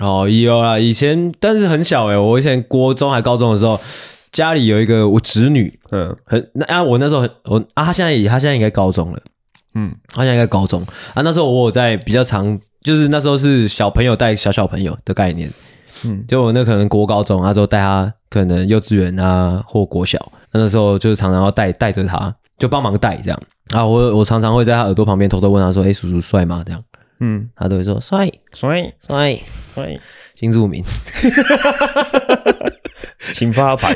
哦，有啊，以前但是很小诶，我以前国中还高中的时候，家里有一个我侄女，嗯，很那啊，我那时候很我啊，她现在也他现在应该高中了，嗯，他现在应该高中。啊，那时候我有在比较常，就是那时候是小朋友带小小朋友的概念，嗯，就我那可能国高中，那时候带她可能幼稚园啊或国小，那那时候就是常常要带带着她，就帮忙带这样。啊，我我常常会在她耳朵旁边偷偷问她说，哎，叔叔帅吗？这样。嗯，他都会说帅。帅。帅。帅，新住民，请发牌，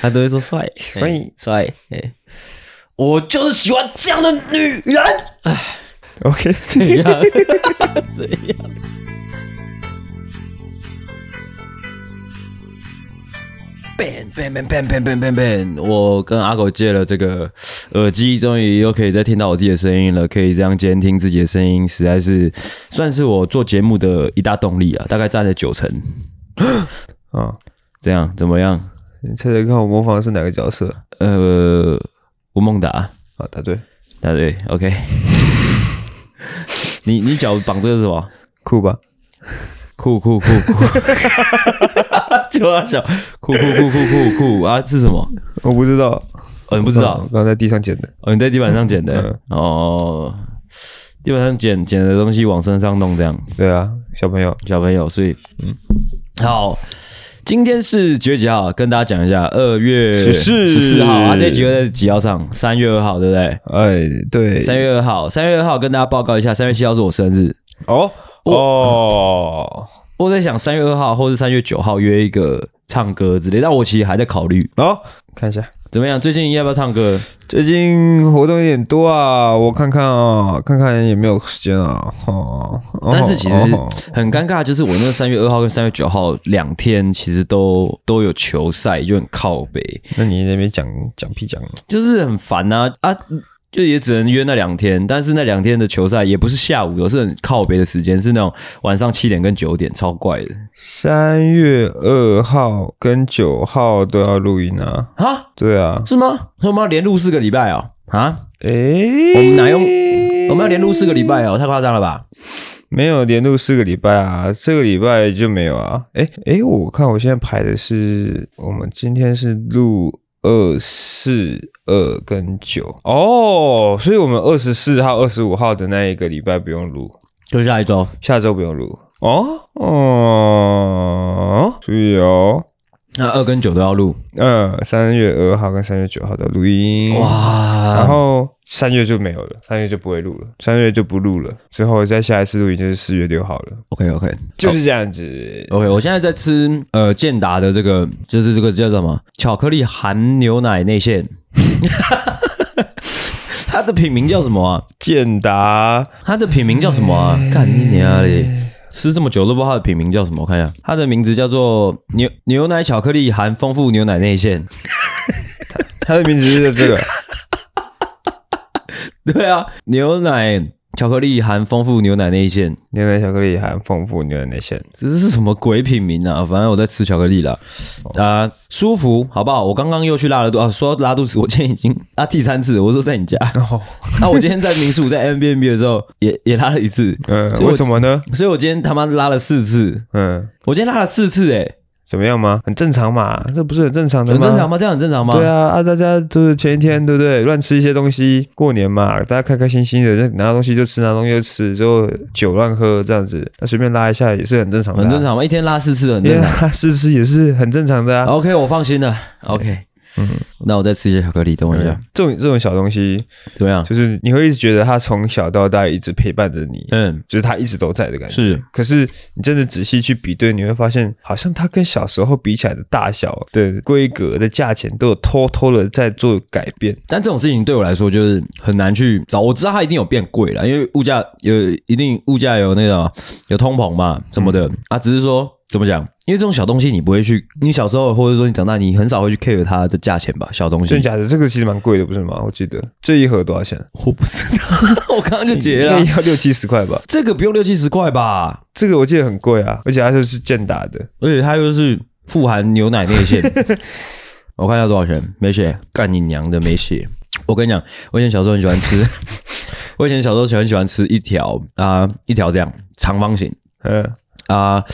他都会说帅。帅。帅，哎，我就是喜欢这样的女人。哎，OK，怎样。怎样。Bang bang bang bang bang bang bang bang！我跟阿狗借了这个耳机，终于又可以再听到我自己的声音了。可以这样监听自己的声音，实在是算是我做节目的一大动力啊！大概占了九成。啊，这样怎么样？你猜猜看，我模仿的是哪个角色？呃，吴孟达啊，答对，答对。OK，你你脚绑这个是什么？酷吧？酷酷酷酷，就阿小，酷酷酷酷酷酷啊！是什么？我不知道，哦，你不知道？刚刚在地上捡的，哦，你在地板上捡的，哦，地板上捡捡的东西往身上弄，这样。对啊，小朋友，小朋友，所以，嗯，好，今天是几月几号？跟大家讲一下，二月十四十四号啊，这几月在几号上？三月二号，对不对？哎，对，三月二号，三月二号跟大家报告一下，三月七号是我生日哦。哦，我在想三月二号或是三月九号约一个唱歌之类，但我其实还在考虑。哦，看一下怎么样？最近要不要唱歌？最近活动有点多啊，我看看啊，看看有没有时间啊。哦，但是其实很尴尬，就是我那个三月二号跟三月九号两天其实都都有球赛，就很靠北。那你那边讲讲屁讲，就是很烦啊啊！就也只能约那两天，但是那两天的球赛也不是下午，是很靠北的时间，是那种晚上七点跟九点，超怪的。三月二号跟九号都要录音啊？啊？对啊，是吗？我们要连录四个礼拜哦。啊？诶、欸，我们哪用？我们要连录四个礼拜哦，太夸张了吧？没有连录四个礼拜啊，这个礼拜就没有啊。诶、欸、诶、欸，我看我现在排的是，我们今天是录。二四二跟九。哦，所以我们二十四号、二十五号的那一个礼拜不用录，就下一周，下周不用录。哦？哦，注意哦。那二跟九都要录，嗯，三月二号跟三月九号的录音，哇，然后三月就没有了，三月就不会录了，三月就不录了，之后再下一次录音就是四月六号了。OK OK，就是这样子。OK，我现在在吃呃健达的这个，就是这个叫什么巧克力含牛奶内馅，它的品名叫什么啊？健达，它的品名叫什么啊？干你娘嘞！吃这么久都不知道它的品名叫什么？我看一下，它的名字叫做牛牛奶巧克力含丰富牛奶内馅。它的名字是这个。对啊，牛奶。巧克力含丰富牛奶内馅，牛奶巧克力含丰富牛奶内馅，这是什么鬼品名啊？反正我在吃巧克力啦，啊、呃，舒服，好不好？我刚刚又去拉了肚啊，说拉肚子，我今天已经拉第三次，我说在你家，哦，那、啊、我今天在民宿在 M B N B 的时候也也拉了一次，嗯，为什么呢？所以我今天他妈拉了四次，嗯，我今天拉了四次、欸，诶怎么样吗？很正常嘛，这不是很正常的吗？很正常吗？这样很正常吗？对啊，啊，大家就是前一天，对不对？乱吃一些东西，过年嘛，大家开开心心的，就拿东西就吃，拿东西就吃，之后酒乱喝这样子，那随便拉一下也是很正常的、啊，很正常嘛，一天拉四次很正常，拉四次也是很正常的啊。OK，我放心了。OK。嗯，那我再吃一些巧克力，等我一下。这种这种小东西怎么样？就是你会一直觉得它从小到大一直陪伴着你，嗯，就是它一直都在的感觉。是，可是你真的仔细去比对，你会发现，好像它跟小时候比起来的大小、的规格、的价钱都有偷偷的在做改变。但这种事情对我来说就是很难去找。我知道它一定有变贵了，因为物价有一定物价有那个有通膨嘛什么的、嗯、啊，只是说。怎么讲？因为这种小东西你不会去，你小时候或者说你长大，你很少会去 care 它的价钱吧？小东西真的假的？这个其实蛮贵的，不是吗？我记得这一盒多少钱？我不知道，我刚刚就结了，要六七十块吧？这个不用六七十块吧？这个我记得很贵啊，而且它就是健达的，而且它又是富含牛奶内馅。我看一下多少钱？没写，干你娘的没写。我跟你讲，我以前小时候很喜欢吃，我以前小时候喜欢喜欢吃一条啊，一条这样长方形，嗯啊，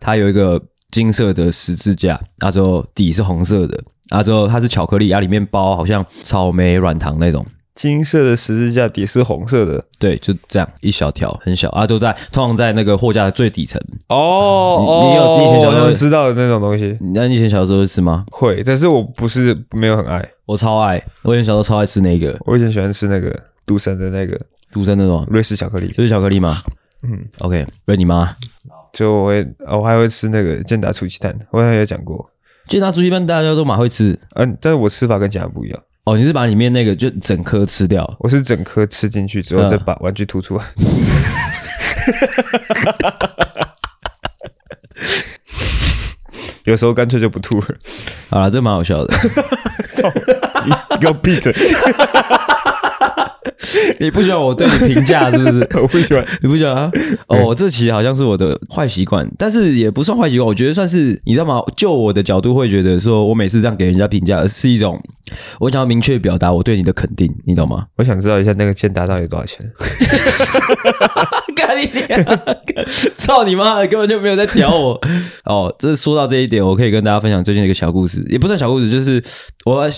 它有一个金色的十字架，啊之后底是红色的，啊之后它是巧克力，啊里面包好像草莓软糖那种。金色的十字架底是红色的，对，就这样一小条，很小啊，都在通常在那个货架的最底层。哦，你你有你以前小时候知道的那种东西？那你以前小时候会吃吗？会，但是我不是没有很爱，我超爱，我以前小时候超爱吃那个，我以前喜欢吃那个杜森的那个杜森那种瑞士巧克力，瑞士巧克力吗？嗯，OK，问你妈，就我会，我还会吃那个健达出鸡蛋，我好像有讲过，健达出鸡蛋大家都蛮会吃，嗯，但是我吃法跟其他不一样。哦，你是把里面那个就整颗吃掉？我是整颗吃进去之后再把玩具吐出来。有时候干脆就不吐了。好了，这蛮好笑的。你给我闭嘴！你不喜欢我对你评价是不是？我不喜欢，你不喜欢啊？哦，这其实好像是我的坏习惯，但是也不算坏习惯，我觉得算是你知道吗？就我的角度会觉得说，我每次这样给人家评价是一种，我想要明确表达我对你的肯定，你懂吗？我想知道一下那个健达到底有多少钱？干你！操你妈的！根本就没有在屌我。哦，这是说到这一点，我可以跟大家分享最近的一个小故事，也不算小故事，就是我要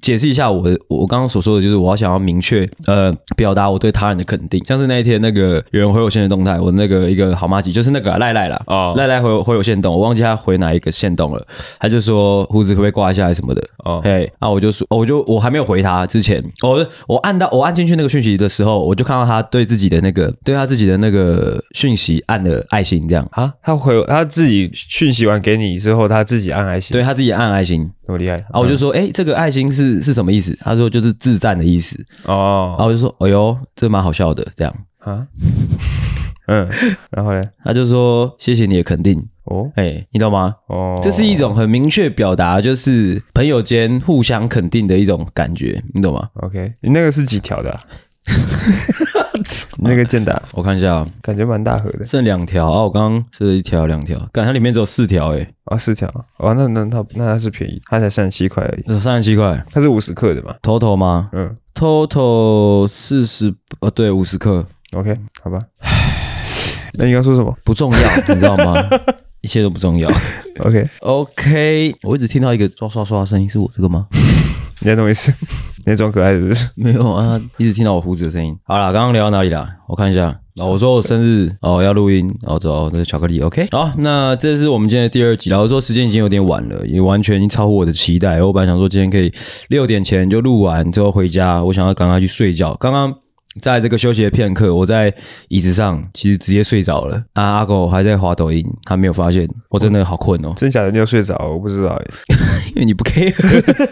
解释一下我我刚刚所说的就是我要想要明确呃表达我对他人的肯定，像是那一天那个有人回我限动动态，我那个一个好妈吉就是那个赖赖啦，哦，赖赖回回我线动，我忘记他回哪一个线动了，他就说胡子可不可以挂一下？来什么的。哦，嘿，啊我就说我就我还没有回他之前，我我按到我按进去那个讯息的时候，我就看到他对自己的那个对他自己的那个讯息按了爱心这样。啊，他回他自己讯息完给你之后，他自己按爱心，对他自己按爱心，那么厉害，然后我就说哎、这个爱心是是什么意思？他说就是自赞的意思。哦，然后我就说哎呦这蛮好笑的这样。啊，嗯，然后呢，他就说谢谢你的肯定。哦，哎、欸，你懂吗？哦，这是一种很明确表达，就是朋友间互相肯定的一种感觉，你懂吗？OK，你那个是几条的、啊？那个健打，我看一下，感觉蛮大盒的，剩两条啊。我刚刚是一条、两条，感觉它里面只有四条诶。啊，四条哦，那那它那它是便宜，它才三十七块而已。三十七块，它是五十克的嘛？Total 吗？嗯，Total 四十，呃，对，五十克。OK，好吧。那你要说什么？不重要，你知道吗？一切都不重要。OK，OK，我一直听到一个刷刷刷的声音，是我这个吗？你在弄意思？你在装可爱是不是？没有啊，一直听到我胡子的声音。好了，刚刚聊到哪里了？我看一下。哦，我说我生日哦，要录音，然后走，那是巧克力。OK，好，那这是我们今天的第二集。然后说时间已经有点晚了，也完全已经超乎我的期待。我本来想说今天可以六点前就录完之后回家，我想要赶快去睡觉。刚刚。在这个休息的片刻，我在椅子上其实直接睡着了。啊，阿狗还在滑抖音，他没有发现，我真的好困哦。真假的，你有睡着？我不知道，因为你不 care。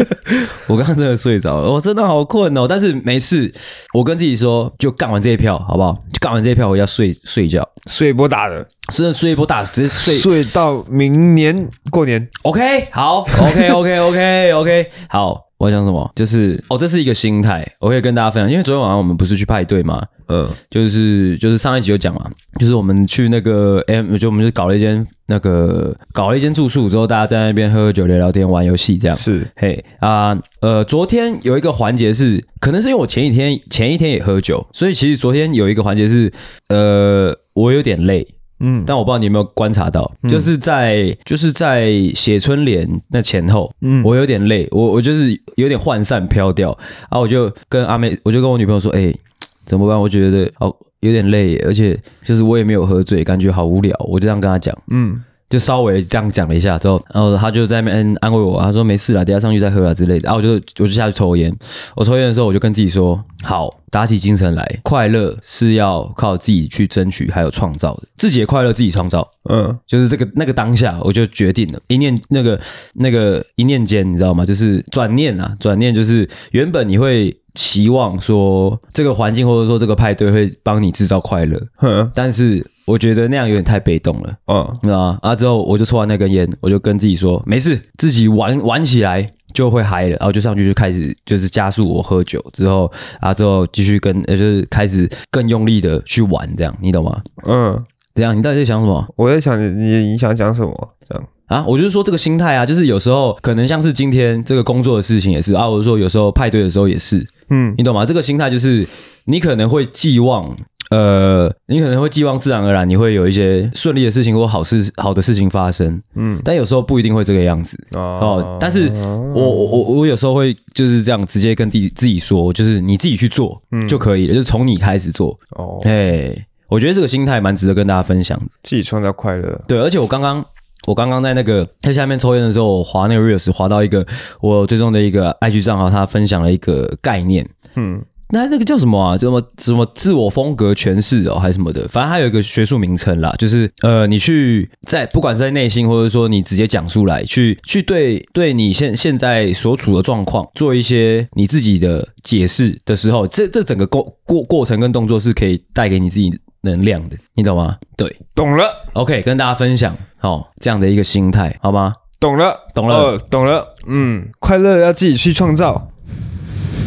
我刚刚真的睡着了，我真的好困哦。但是没事，我跟自己说，就干完这一票，好不好？就干完这一票，我要睡睡觉，睡一波大的，真的睡一波大的，直接睡睡到明年过年。OK，好，OK，OK，OK，OK，okay, okay, okay, okay, 好。我要讲什么？就是哦，这是一个心态，我可以跟大家分享。因为昨天晚上我们不是去派对嘛？嗯，就是就是上一集有讲嘛，就是我们去那个 M，就我们就搞了一间那个搞了一间住宿之后，大家在那边喝喝酒、聊聊天、玩游戏这样。是，嘿啊，呃，昨天有一个环节是，可能是因为我前几天前一天也喝酒，所以其实昨天有一个环节是，呃，我有点累。嗯，但我不知道你有没有观察到，嗯、就是在就是在写春联那前后，嗯，我有点累，我我就是有点涣散飘掉，然后我就跟阿妹，我就跟我女朋友说，哎、欸，怎么办？我觉得哦有点累，而且就是我也没有喝醉，感觉好无聊，我就这样跟她讲，嗯。就稍微这样讲了一下之后，然后他就在那边安慰我，他说没事啦，等下上去再喝啊之类的。然后我就我就下去抽烟，我抽烟的时候我就跟自己说，好，打起精神来，快乐是要靠自己去争取还有创造的，自己的快乐自己创造。嗯，就是这个那个当下，我就决定了，一念那个那个一念间，你知道吗？就是转念啊，转念就是原本你会。期望说这个环境或者说这个派对会帮你制造快乐，呵但是我觉得那样有点太被动了。嗯，知道吗？啊，之后我就抽完那根烟，我就跟自己说没事，自己玩玩起来就会嗨了，然后就上去就开始就是加速我喝酒之后啊，之后继续跟呃就是开始更用力的去玩，这样你懂吗？嗯，这样你到底在想什么？我在想你你想讲什么？这样。啊，我就是说这个心态啊，就是有时候可能像是今天这个工作的事情也是啊，或者说有时候派对的时候也是，嗯，你懂吗？这个心态就是你可能会寄望。呃，你可能会寄望自然而然，你会有一些顺利的事情或好事、好的事情发生，嗯，但有时候不一定会这个样子哦，哦。但是我我我我有时候会就是这样直接跟自己自己说，就是你自己去做就可以了，嗯、就是从你开始做哦。哎，我觉得这个心态蛮值得跟大家分享的，自己创造快乐。对，而且我刚刚我刚刚在那个在下面抽烟的时候，我滑那个 reels 滑到一个我最终的一个 IG 账号，他分享了一个概念，嗯。那那个叫什么啊？什么什么自我风格诠释哦，还是什么的？反正它有一个学术名称啦，就是呃，你去在不管是在内心，或者说你直接讲出来，去去对对你现现在所处的状况做一些你自己的解释的时候，这这整个过过过程跟动作是可以带给你自己能量的，你懂吗？对，懂了。OK，跟大家分享哦，这样的一个心态，好吗？懂了，懂了，呃，懂了。嗯，快乐要自己去创造，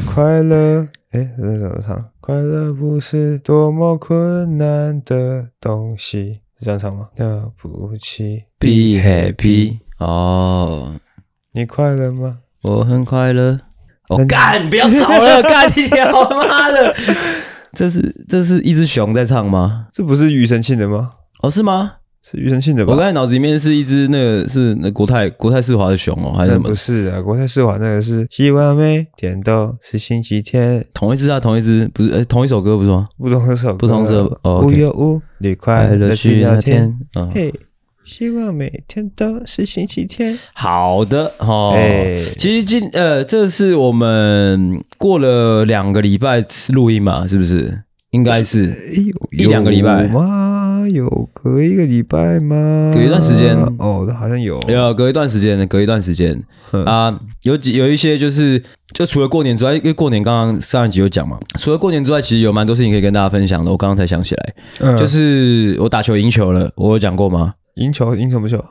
快乐。哎，这是怎么唱？快乐不是多么困难的东西，是这样唱吗？了不起，Be happy。哦，你快乐吗？我很快乐。我干，不要吵了，干你条！妈的，这是这是一只熊在唱吗？这不是庾澄庆的吗？哦，是吗？是庾澄庆的吧？我刚才脑子里面是一只那个是那国泰国泰世华的熊哦，还是什么？不是啊，国泰世华那个是希望每天都是星期天。同一只啊，同一只不是？哎，同一首歌不是吗？不同首歌，不同首。哦，无忧无虑，快乐去聊天。嘿，希望每天都是星期天。好的哦。其实今呃，这是我们过了两个礼拜录音嘛，是不是？应该是一两个礼拜吗？有隔一个礼拜吗？隔一段时间哦，好像有，有隔一段时间，隔一段时间啊，有几有一些就是，就除了过年之外，因为过年刚刚上一集有讲嘛，除了过年之外，其实有蛮多事情可以跟大家分享的。我刚刚才想起来，就是我打球赢球了，我有讲过吗？赢球赢什么球？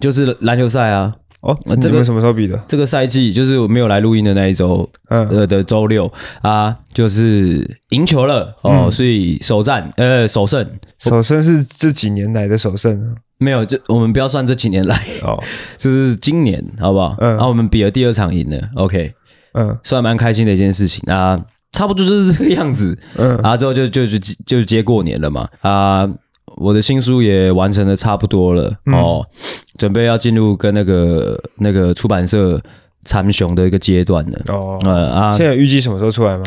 就是篮球赛啊。哦，这个什么时候比的？这个赛季就是我没有来录音的那一周，嗯，呃的周六啊，就是赢球了哦，所以首战呃首胜，首胜是这几年来的首胜，没有，就我们不要算这几年来哦，就是今年好不好？嗯，然后我们比了第二场赢了，OK，嗯，算蛮开心的一件事情啊，差不多就是这个样子，嗯，然后之后就就就就接过年了嘛，啊。我的新书也完成的差不多了、嗯、哦，准备要进入跟那个那个出版社参雄的一个阶段了哦。呃啊，现在预计什么时候出来吗？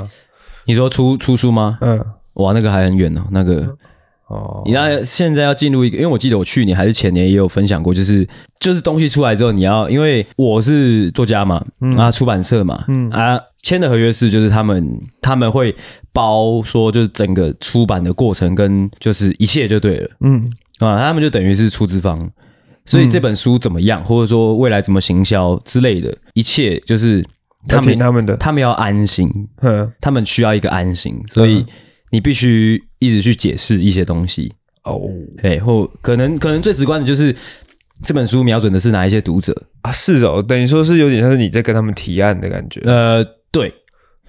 你说出出书吗？嗯，哇，那个还很远哦。那个哦，你那现在要进入一个，因为我记得我去年还是前年也有分享过，就是就是东西出来之后，你要因为我是作家嘛，嗯、啊，出版社嘛，嗯啊。签的合约是，就是他们他们会包说，就是整个出版的过程跟就是一切就对了，嗯啊，他们就等于是出资方，所以这本书怎么样，或者说未来怎么行销之类的，一切就是他们他们的，他们要安心，嗯，他们需要一个安心，所以你必须一直去解释一些东西。哦，哎，或可能可能最直观的就是这本书瞄准的是哪一些读者。啊？是哦，等于说是有点像是你在跟他们提案的感觉，呃。对，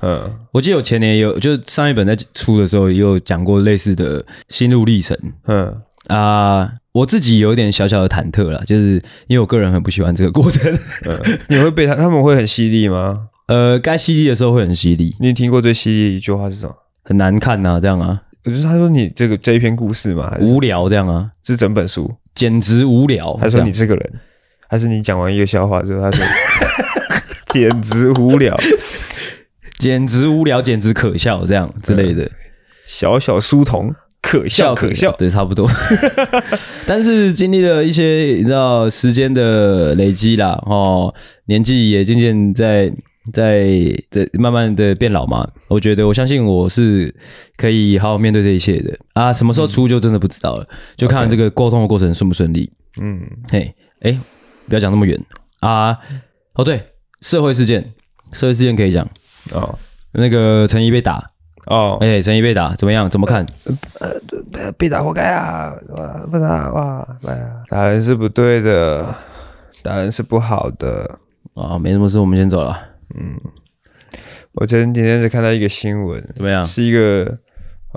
嗯，我记得我前年有，就上一本在出的时候也有讲过类似的心路历程，嗯。啊，我自己有点小小的忐忑啦，就是因为我个人很不喜欢这个过程。嗯，你会被他他们会很犀利吗？呃，该犀利的时候会很犀利。你听过最犀利的一句话是什么？很难看呐，这样啊？就是他说你这个这一篇故事嘛，无聊这样啊？是整本书简直无聊？他说你这个人，还是你讲完一个笑话之后，他说 简直无聊。简直无聊，简直可笑，这样之类的，小小书童，可笑可笑，对，差不多。但是经历了一些，你知道时间的累积啦，哦，年纪也渐渐在在在慢慢的变老嘛。我觉得，我相信我是可以好好面对这一切的啊。什么时候出就真的不知道了，嗯、就看这个沟通的过程顺不顺利。嗯，嘿，哎，不要讲那么远啊。哦，对，社会事件，社会事件可以讲。哦，那个陈怡被打哦，哎、欸，陈怡被打怎么样？怎么看？呃，呃被打活该啊！不打哇，打人是不对的，打人是不好的啊、哦！没什么事，我们先走了。嗯，我前几天是看到一个新闻，怎么样？是一个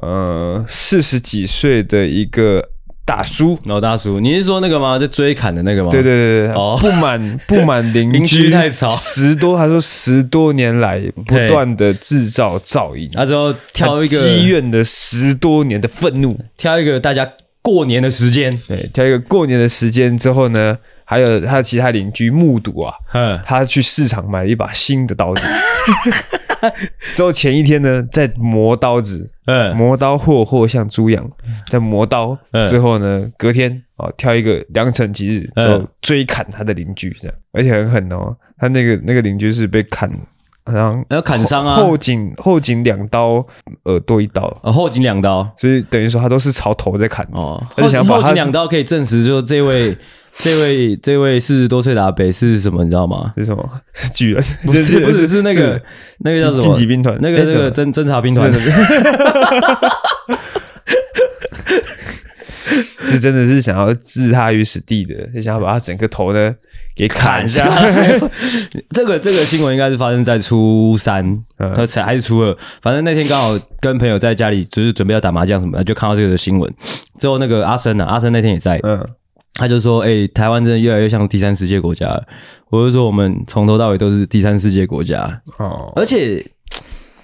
呃四十几岁的一个大叔，老大叔，你是说那个吗？在追砍的那个吗？对对对对，哦，不满 不满邻居太吵，十多他说十多年来不断的制造噪音，他之后挑一个积怨的十多年的愤怒，挑一个大家过年的时间，对，挑一个过年的时间之后呢，还有他的其他邻居目睹啊，他去市场买了一把新的刀子。之后前一天呢，在磨刀子，嗯，磨刀霍霍像猪羊，在磨刀之后呢，隔天哦，挑一个良辰吉日，就追砍他的邻居，这样，而且很狠哦，他那个那个邻居是被砍，好像要砍伤啊，后颈后颈两刀，耳朵一刀，哦，后颈两刀，所以等于说他都是朝头在砍哦，后后颈两刀可以证实，就这位。这位这位四十多岁的阿北是什么？你知道吗？是什么？是 巨人？不是 不是是那个那个叫什么？晋级兵团？那个那个侦侦察兵团？是真的是想要置他于死地的，是想要把他整个头呢给砍下来。这个这个新闻应该是发生在初三，呃，还是初二？反正那天刚好跟朋友在家里，就是准备要打麻将什么的，就看到这个新闻。之后那个阿生啊，阿生那天也在，嗯。他就说：“哎、欸，台湾真的越来越像第三世界国家了。”我就说：“我们从头到尾都是第三世界国家。”哦，而且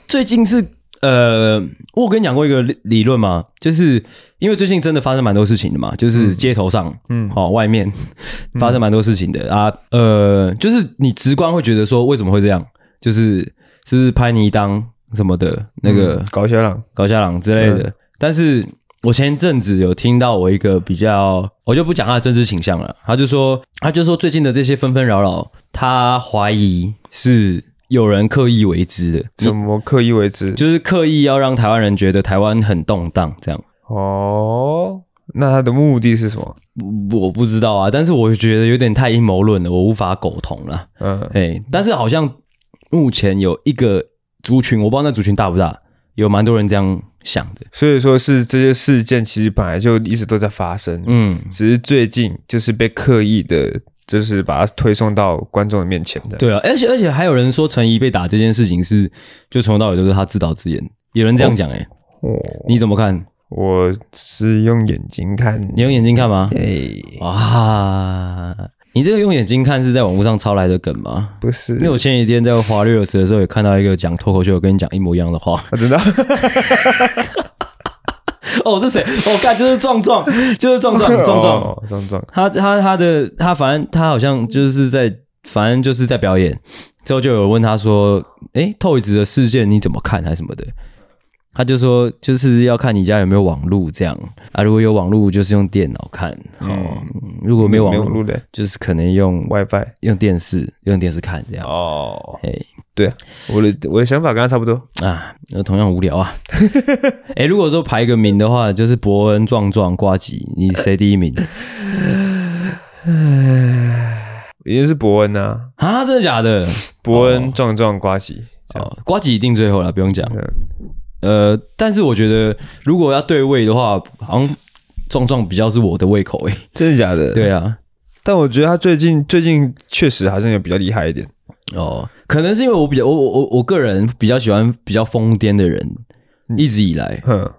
最近是呃，我跟你讲过一个理论嘛，就是因为最近真的发生蛮多事情的嘛，就是街头上，嗯，哦，外面发生蛮多事情的、嗯、啊，呃，就是你直观会觉得说为什么会这样，就是是不是拍你当什么的那个搞笑郎、搞笑郎之类的，嗯、但是。我前一阵子有听到我一个比较，我就不讲他的政治倾向了。他就说，他就说最近的这些纷纷扰扰，他怀疑是有人刻意为之的。什么刻意为之？就是刻意要让台湾人觉得台湾很动荡，这样。哦，那他的目的是什么？我不知道啊，但是我觉得有点太阴谋论了，我无法苟同了。嗯，哎，但是好像目前有一个族群，我不知道那族群大不大。有蛮多人这样想的，所以说是这些事件其实本来就一直都在发生，嗯，只是最近就是被刻意的，就是把它推送到观众的面前的。对啊，而且而且还有人说陈怡被打这件事情是就从头到尾都是他自导自演，有人这样讲哎、欸，哦，你怎么看？我是用眼睛看，你用眼睛看吗？对，哇。你这个用眼睛看是在网络上抄来的梗吗？不是，因为我前几天在滑 Reels 的时候也看到一个讲脱口秀，跟你讲一模一样的话。我知道。哦，这谁？我、哦、看就是壮壮，就是壮壮，壮壮，壮壮。他他他的他，反正他好像就是在，反正就是在表演。之后就有人问他说：“诶，Toyz 的事件你怎么看？还是什么的？”他就说，就是要看你家有没有网路这样啊。如果有网路，就是用电脑看。哦、嗯，如果没有网路的，就是可能用 WiFi，用电视，用电视看这样。哦，哎，对啊，我的我的想法跟他差不多啊，那同样无聊啊。哎，如果说排个名的话，就是伯恩、壮壮、瓜吉，你谁第一名？一定是伯恩啊！啊，真的假的？伯恩、壮壮、瓜吉，哦，瓜吉一定最后了，不用讲。呃，但是我觉得如果要对位的话，好像壮壮比较是我的胃口诶，真的假的？对啊，但我觉得他最近最近确实好像也比较厉害一点。哦，可能是因为我比较我我我我个人比较喜欢比较疯癫的人，一直以来，嗯，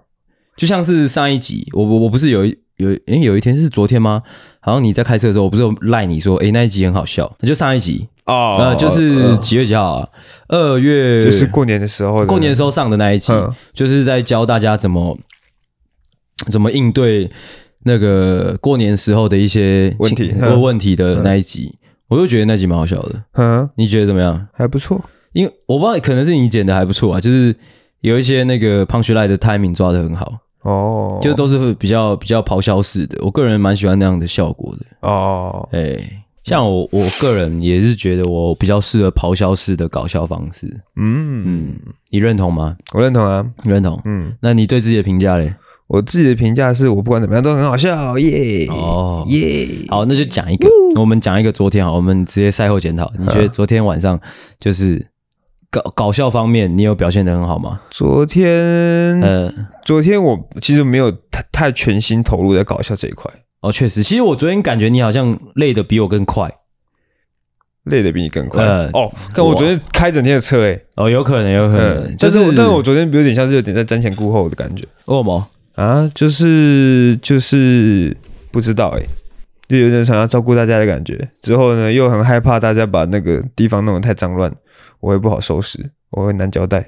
就像是上一集，我我我不是有一有诶、欸、有一天是昨天吗？好像你在开车的时候，我不是有赖你说，诶、欸、那一集很好笑，那就上一集。哦，呃，就是几月几号啊？二月，就是过年的时候，过年的时候上的那一集，就是在教大家怎么怎么应对那个过年时候的一些问题或问题的那一集，我就觉得那集蛮好笑的。嗯，你觉得怎么样？还不错，因为我不知道，可能是你剪的还不错啊，就是有一些那个 punchline 的 timing 抓的很好哦，就都是比较比较咆哮式的，我个人蛮喜欢那样的效果的哦，哎。像我，我个人也是觉得我比较适合咆哮式的搞笑方式。嗯嗯，你认同吗？我认同啊，你认同。嗯，那你对自己的评价嘞？我自己的评价是我不管怎么样都很好笑，耶哦耶。好，那就讲一个，我们讲一个昨天好，我们直接赛后检讨。你觉得昨天晚上就是搞搞笑方面，你有表现的很好吗？昨天，嗯，昨天我其实没有太太全心投入在搞笑这一块。哦，确实，其实我昨天感觉你好像累的比我更快，累的比你更快。呃、哦，但我昨天开整天的车，诶，哦，有可能，有可能，嗯、就是，但是我昨天有点像是有点在瞻前顾后的感觉。为什么？啊，就是就是不知道哎、欸，就有点想要照顾大家的感觉。之后呢，又很害怕大家把那个地方弄得太脏乱，我也不好收拾，我会难交代。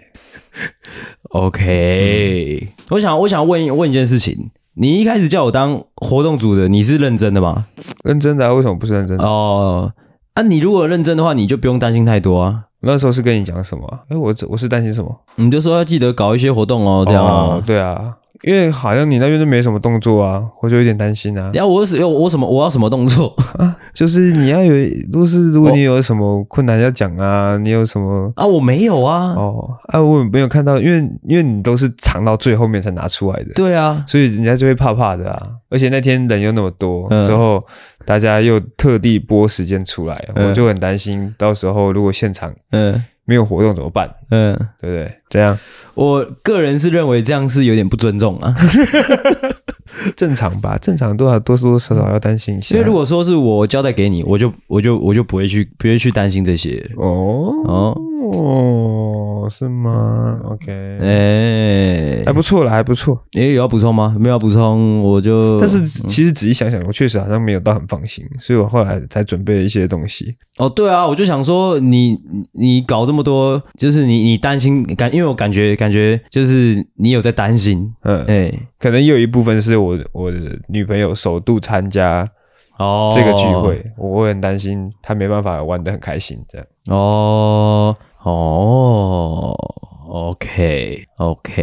OK，、嗯、我想我想问问一件事情，你一开始叫我当活动组的，你是认真的吗？认真的啊，为什么不是认真的？哦，啊，你如果认真的话，你就不用担心太多啊。那时候是跟你讲什么？哎，我我是担心什么？你就说要记得搞一些活动哦，这样啊。哦，对啊。因为好像你那边都没什么动作啊，我就有点担心啊。然后我是要我什么我要什么动作啊？就是你要有，都是如果你有什么困难要讲啊，你有什么啊？我没有啊。哦，啊，我没有看到，因为因为你都是藏到最后面才拿出来的。对啊，所以人家就会怕怕的啊。而且那天人又那么多，之后大家又特地拨时间出来，我就很担心，到时候如果现场嗯。没有活动怎么办？嗯，对不对？这样，我个人是认为这样是有点不尊重啊。正常吧，正常多少多多少少要担心一下。因为如果说是我交代给你，我就我就我就不会去不会去担心这些。哦哦。哦，是吗？OK，哎、欸，还不错了，还不错。哎、欸，有要补充吗？没有要补充，我就。但是其实仔细想想，我确实好像没有到很放心，所以我后来才准备了一些东西。哦，对啊，我就想说你，你你搞这么多，就是你你担心感，因为我感觉感觉就是你有在担心，嗯，哎、欸，可能也有一部分是我我的女朋友首度参加哦这个聚会，哦、我会很担心她没办法玩得很开心这样。哦。哦，OK，OK，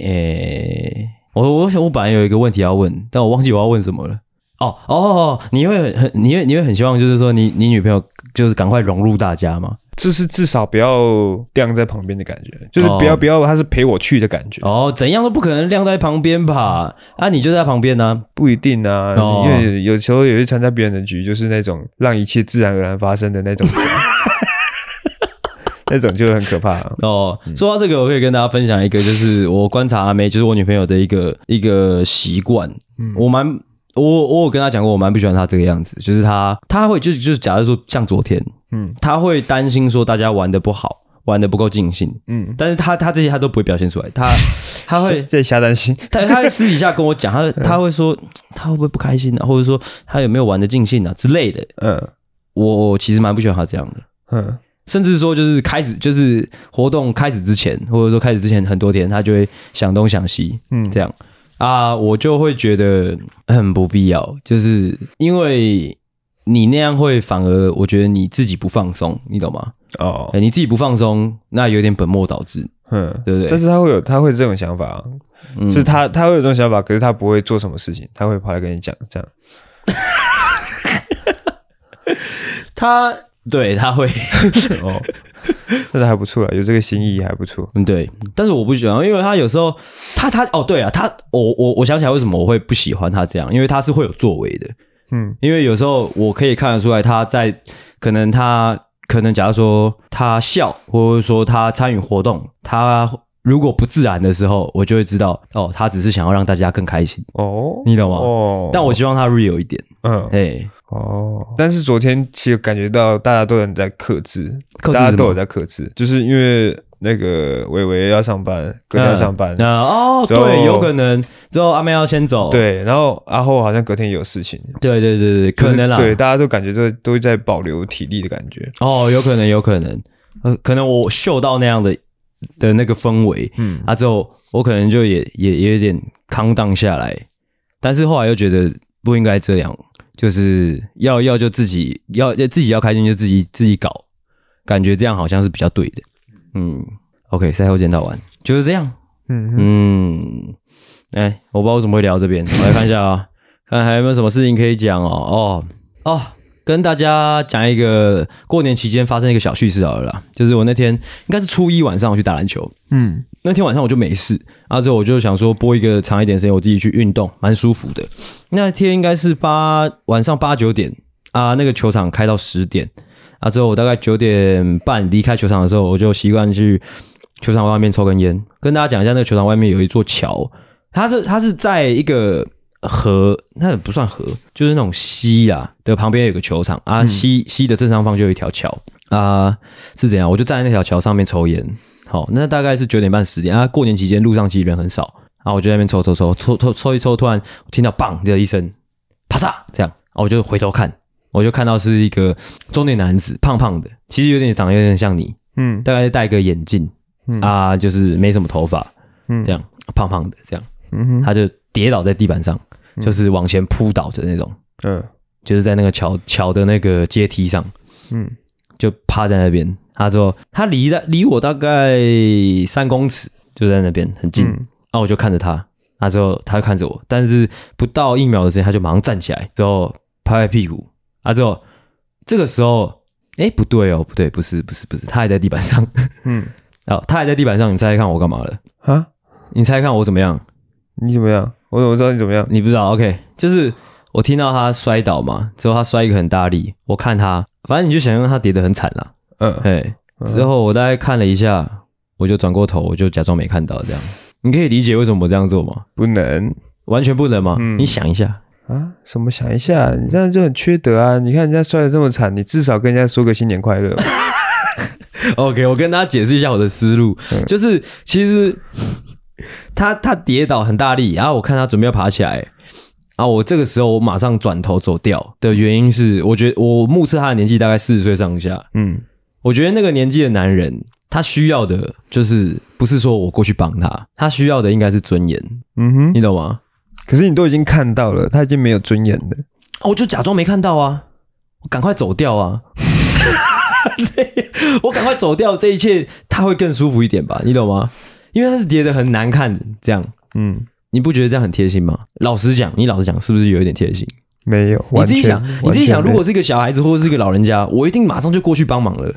诶，我我想我本来有一个问题要问，但我忘记我要问什么了。哦哦，你会很，你会你会很希望就是说你你女朋友就是赶快融入大家吗？就是至少不要晾在旁边的感觉，就是不要不要她是陪我去的感觉。哦，怎样都不可能晾在旁边吧？啊，你就在旁边呢？不一定啊，因为有时候也会参加别人的局，就是那种让一切自然而然发生的那种。那种就很可怕。哦。说到这个，我可以跟大家分享一个，就是我观察阿妹，就是我女朋友的一个一个习惯。嗯，我蛮我我有跟她讲过，我蛮不喜欢她这个样子，就是她她会就是就是假如说像昨天，嗯，她会担心说大家玩的不好，玩的不够尽兴，嗯，但是她她这些她都不会表现出来，她她会 在瞎担心，她她会私底下跟我讲，她她会说她会不会不开心啊，或者说她有没有玩的尽兴啊？之类的。嗯，我其实蛮不喜欢她这样的，嗯。甚至说，就是开始，就是活动开始之前，或者说开始之前很多天，他就会想东想西，嗯，这样。啊，我就会觉得很不必要，就是因为你那样会反而，我觉得你自己不放松，你懂吗？哦，你自己不放松，那有点本末倒置，嗯，对不对？但是他会有，他会有这种想法，嗯，就是他他会有这种想法，可是他不会做什么事情，他会跑来跟你讲，这样，他。对，他会 哦，但是还不错了，有这个心意还不错。嗯，对，但是我不喜欢，因为他有时候他他哦，对啊，他我我我想起来为什么我会不喜欢他这样，因为他是会有作为的，嗯，因为有时候我可以看得出来他在可能他可能假如说他笑，或者说他参与活动，他如果不自然的时候，我就会知道哦，他只是想要让大家更开心哦，你懂吗？哦，但我希望他 real 一点，嗯，哎。哦，但是昨天其实感觉到大家都有在克制，大家都有在克制，就是因为那个伟伟要上班，隔天要上班，那哦，对，有可能。之后阿妹要先走，对，然后阿后好像隔天也有事情，对对对对，可能啦，对，大家都感觉都都在保留体力的感觉，哦，有可能，有可能，呃，可能我嗅到那样的的那个氛围，嗯，啊，之后我可能就也也也有点 calm down 下来，但是后来又觉得不应该这样。就是要要就自己要要自己要开心就自己自己搞，感觉这样好像是比较对的。嗯，OK，赛后检讨完就是这样。嗯嗯，哎，我不知道为什么会聊这边，我来看一下啊，看还有没有什么事情可以讲哦。哦哦。跟大家讲一个过年期间发生一个小趣事好了啦，就是我那天应该是初一晚上我去打篮球，嗯，那天晚上我就没事，然后之后我就想说播一个长一点时间，我自己去运动，蛮舒服的。那天应该是八晚上八九点啊，那个球场开到十点，啊之后我大概九点半离开球场的时候，我就习惯去球场外面抽根烟。跟大家讲一下，那个球场外面有一座桥，它是它是在一个。河那也不算河，就是那种溪啊的旁边有个球场啊，溪溪的正上方就有一条桥啊，是怎样？我就站在那条桥上面抽烟。好，那大概是九点半十点啊。过年期间路上其实人很少然后我就在那边抽抽抽抽抽抽一抽，突然听到“棒”的一声，啪嚓，这样，我就回头看，我就看到是一个中年男子，胖胖的，其实有点长得有点像你，嗯，大概戴个眼镜，嗯、啊，就是没什么头发，嗯，这样胖胖的这样，嗯，他就跌倒在地板上，就是往前扑倒的那种，嗯，就是在那个桥桥的那个阶梯上，嗯，就趴在那边。他说他离的离我大概三公尺，就在那边很近。然后我就看着他，他之后他就看着我，但是不到一秒的时间，他就马上站起来，之后拍拍屁股。啊，之后这个时候，哎，不对哦，不对，不是，不是，不是，他还在地板上。嗯，哦，他还在地板上，你猜猜看我干嘛了？啊？你猜猜看我怎么样？你怎么样？我怎么知道你怎么样？你不知道？OK，就是我听到他摔倒嘛，之后他摔一个很大力，我看他，反正你就想象他跌得很惨啦。嗯，哎，之后我大概看了一下，我就转过头，我就假装没看到，这样。你可以理解为什么我这样做吗？不能，完全不能吗？嗯，你想一下啊，什么想一下？你这样就很缺德啊！你看人家摔得这么惨，你至少跟人家说个新年快乐。OK，我跟大家解释一下我的思路，嗯，就是其实他他跌倒很大力，然后我看他准备要爬起来，然后我这个时候我马上转头走掉的原因是，我觉得我目测他的年纪大概四十岁上下，嗯。我觉得那个年纪的男人，他需要的就是不是说我过去帮他，他需要的应该是尊严。嗯哼，你懂吗？可是你都已经看到了，他已经没有尊严了。我就假装没看到啊，我赶快走掉啊！我赶快走掉，这一切他会更舒服一点吧？你懂吗？因为他是叠的很难看，这样。嗯，你不觉得这样很贴心吗？老实讲，你老实讲，是不是有一点贴心？没有，你自己想，你自己想，如果是一个小孩子或者是一个老人家，我一定马上就过去帮忙了。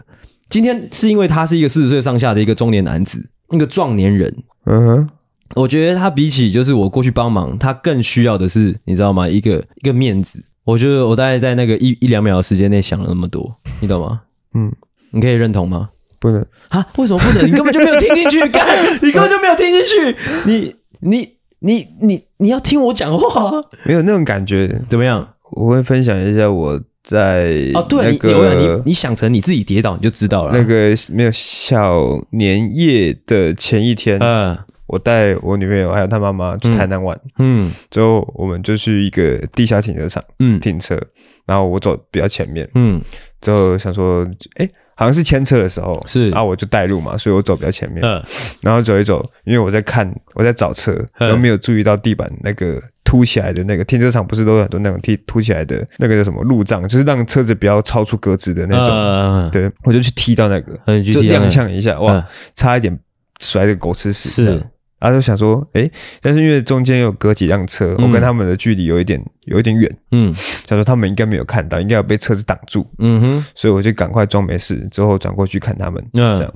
今天是因为他是一个四十岁上下的一个中年男子，一个壮年人。嗯哼，我觉得他比起就是我过去帮忙，他更需要的是你知道吗？一个一个面子。我觉得我大概在那个一一两秒的时间内想了那么多，你懂吗？嗯，你可以认同吗？不能啊？为什么不能？你根本就没有听进去，干，你根本就没有听进去，你你。你你你要听我讲话，没有那种感觉，怎么样？我会分享一下我在哦，对，那个、你你你想成你自己跌倒，你就知道了。那个没有小年夜的前一天，嗯，我带我女朋友还有她妈妈去台南玩，嗯，之后我们就去一个地下停车场，嗯，停车，然后我走比较前面，嗯，之后想说，哎、欸。好像是牵车的时候，是，然后我就带路嘛，所以我走比较前面，嗯，然后走一走，因为我在看，我在找车，然后没有注意到地板那个凸起来的那个停车场不是都有很多那种踢凸起来的那个叫什么路障，就是让车子不要超出格子的那种，嗯，对，我就去踢到那个，就踉跄一下，哇，差一点摔个狗吃屎，是。他就想说，哎，但是因为中间有隔几辆车，我跟他们的距离有一点有一点远，嗯，想说他们应该没有看到，应该要被车子挡住，嗯哼，所以我就赶快装没事，之后转过去看他们，嗯，这样，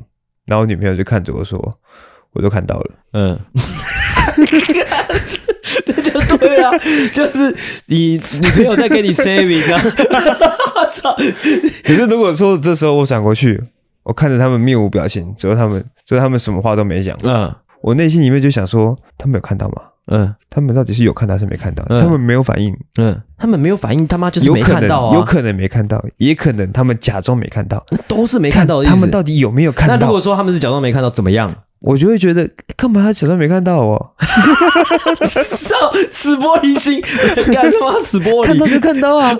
然后我女朋友就看着我说，我都看到了，嗯，那就对啊，就是你女朋友在给你 saving 啊，我操！可是如果说这时候我转过去，我看着他们面无表情，之后他们，之后他们什么话都没讲，嗯。我内心里面就想说，他们有看到吗？嗯，他们到底是有看到还是没看到？嗯、他们没有反应，嗯，他们没有反应，他妈就是没看到啊，有可能没看到，也可能他们假装没看到，都是没看到的意思。他们到底有没有看到？那如果说他们是假装没看到，怎么样？我就会觉得，干嘛他假装没看到我？操，死玻璃心，干他妈死玻璃，看到就看到啊，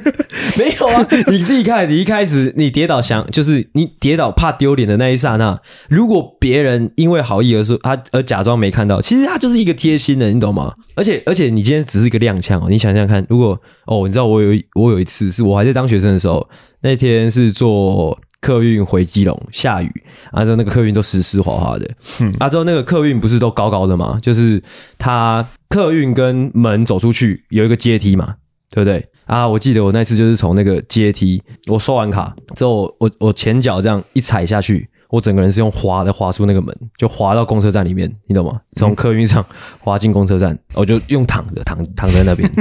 没有啊，你自己看，你一开始你跌倒想，就是你跌倒怕丢脸的那一刹那，如果别人因为好意而说他而假装没看到，其实他就是一个贴心的，你懂吗？而且而且你今天只是一个踉跄哦，你想想看，如果哦，你知道我有我有一次是我还在当学生的时候，那天是做。客运回基隆，下雨，啊，之后那个客运都湿湿滑滑的，嗯，啊，之后那个客运不是都高高的吗？就是它客运跟门走出去有一个阶梯嘛，对不对？啊，我记得我那次就是从那个阶梯，我刷完卡之后，我我前脚这样一踩下去，我整个人是用滑的滑出那个门，就滑到公车站里面，你懂吗？从客运上滑进公车站，我就用躺着躺躺在那边。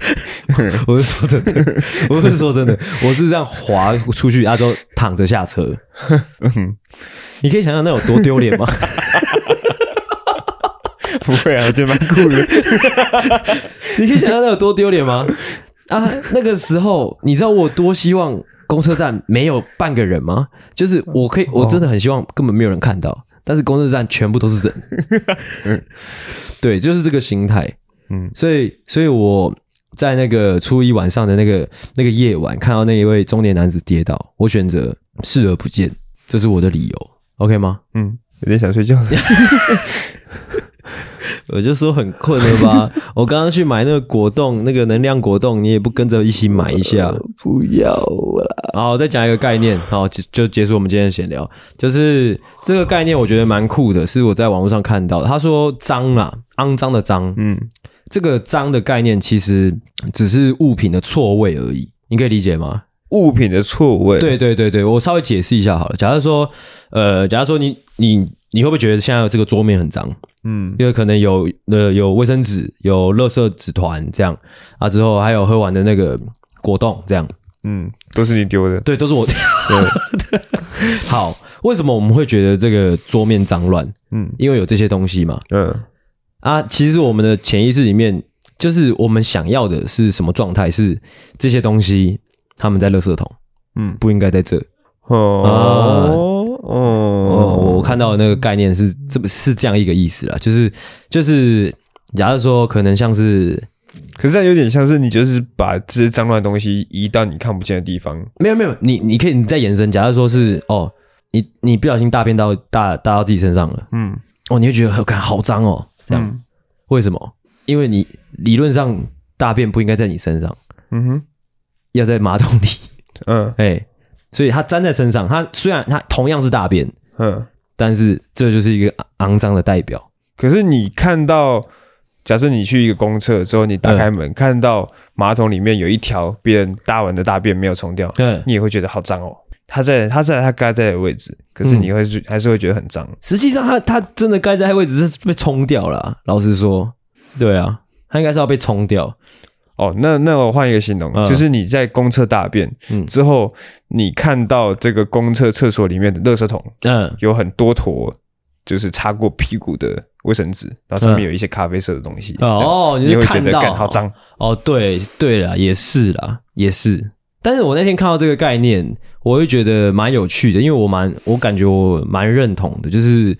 我是说真的，我是说真的，我是这样滑出去，然后就躺着下车。你可以想象那有多丢脸吗？不会啊，我觉得蛮酷的。你可以想象那有多丢脸吗？啊，那个时候你知道我多希望公车站没有半个人吗？就是我可以，我真的很希望根本没有人看到。但是公车站全部都是人。嗯，对，就是这个心态。嗯，所以，所以我在那个初一晚上的那个那个夜晚，看到那一位中年男子跌倒，我选择视而不见，这是我的理由。OK 吗？嗯，有点想睡觉了。我就说很困了吧？我刚刚去买那个果冻，那个能量果冻，你也不跟着一起买一下？不要了。好，再讲一个概念，好，就就结束我们今天的闲聊。就是这个概念，我觉得蛮酷的，是我在网络上看到的。他说“脏”啊，肮脏的“脏”，嗯，这个“脏”的概念其实只是物品的错位而已，你可以理解吗？物品的错位？对对对对，我稍微解释一下好了。假如说，呃，假如说你你你会不会觉得现在这个桌面很脏？嗯，因为可能有呃有卫生纸，有垃圾纸团这样啊，之后还有喝完的那个果冻这样，嗯，都是你丢的，对，都是我丢的。好，为什么我们会觉得这个桌面脏乱？嗯，因为有这些东西嘛。嗯啊，其实我们的潜意识里面，就是我们想要的是什么状态？是这些东西他们在垃圾桶，嗯，不应该在这。哦。哦，哦，我看到的那个概念是这么是这样一个意思啦，就是就是，假如说可能像是，可是这有点像是你就是把这些脏乱的东西移到你看不见的地方。没有没有，你你可以你再延伸，假如说是哦，你你不小心大便到大大到自己身上了，嗯，哦，你会觉得好看好脏哦，这样，嗯，为什么？因为你理论上大便不应该在你身上，嗯哼，要在马桶里，嗯，哎。所以它粘在身上，它虽然它同样是大便，嗯，但是这就是一个肮脏的代表。可是你看到，假设你去一个公厕之后，你打开门、嗯、看到马桶里面有一条别人大完的大便没有冲掉，嗯，你也会觉得好脏哦。它在它在它该在的位置，可是你会、嗯、还是会觉得很脏。实际上它，它它真的该在的位置是被冲掉了、啊。老实说，对啊，它应该是要被冲掉。哦，那那我换一个形容，嗯、就是你在公厕大便、嗯、之后，你看到这个公厕厕所里面的垃圾桶，嗯，有很多坨，就是擦过屁股的卫生纸，然后上面有一些咖啡色的东西。嗯、哦，你会觉得干好脏。哦，对对了，也是啦，也是。但是我那天看到这个概念，我会觉得蛮有趣的，因为我蛮，我感觉我蛮认同的，就是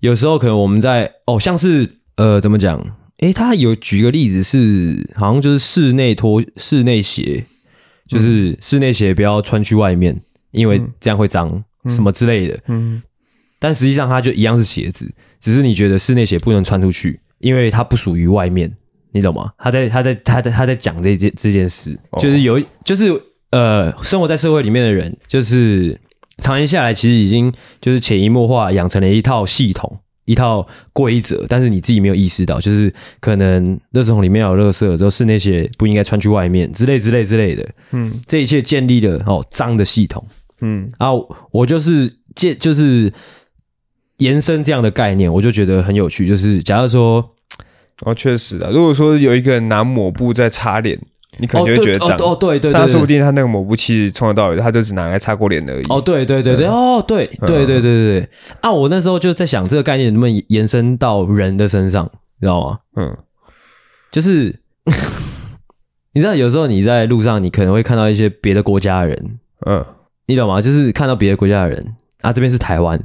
有时候可能我们在，哦，像是呃，怎么讲？诶，他有举一个例子是，好像就是室内拖、室内鞋，就是室内鞋不要穿去外面，因为这样会脏，什么之类的。嗯，但实际上它就一样是鞋子，只是你觉得室内鞋不能穿出去，因为它不属于外面，你懂吗？他在他在他在他在讲这件这件事，就是有就是呃，生活在社会里面的人，就是长年下来，其实已经就是潜移默化养成了一套系统。一套规则，但是你自己没有意识到，就是可能垃圾桶里面有垃圾，之后室内鞋不应该穿去外面之类之类之类的。嗯，这一切建立了哦脏的系统。嗯，啊，我就是借就是延伸这样的概念，我就觉得很有趣。就是假如说，哦，确实啊，如果说有一个人拿抹布在擦脸。你可能就会觉得脏哦，对对对，但说不定他那个抹布其实从头到尾他就只拿来擦过脸而已。哦，对对对对，哦，对对对对对对。啊，我那时候就在想这个概念能不能延伸到人的身上，你知道吗？嗯，就是 你知道有时候你在路上，你可能会看到一些别的国家的人，嗯，你懂吗？就是看到别的国家的人。啊，这边是台湾，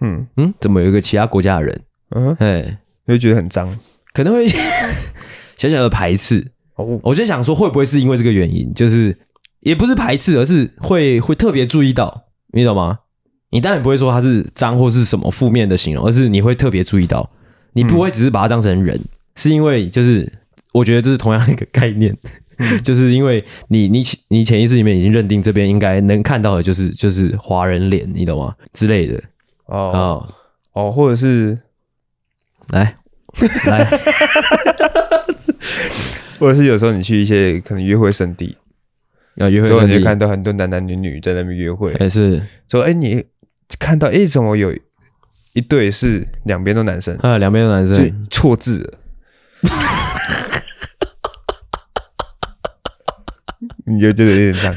嗯。嗯，怎么有一个其他国家的人？嗯，哎，会觉得很脏，可能会小小的排斥。哦，我就想说，会不会是因为这个原因？就是也不是排斥，而是会会特别注意到，你懂吗？你当然不会说它是脏或是什么负面的形容，而是你会特别注意到，你不会只是把它当成人，嗯、是因为就是我觉得这是同样一个概念，嗯、就是因为你你你潜意识里面已经认定这边应该能看到的就是就是华人脸，你懂吗？之类的哦哦，哦，或者是来来。来或者是有时候你去一些可能约会圣地，啊，约会圣地，你就看到很多男男女女在那边约会，还是说，哎、欸，你看到，哎、欸，怎么有一对是两边都男生啊？两边都男生，错字了，你就觉得有点脏。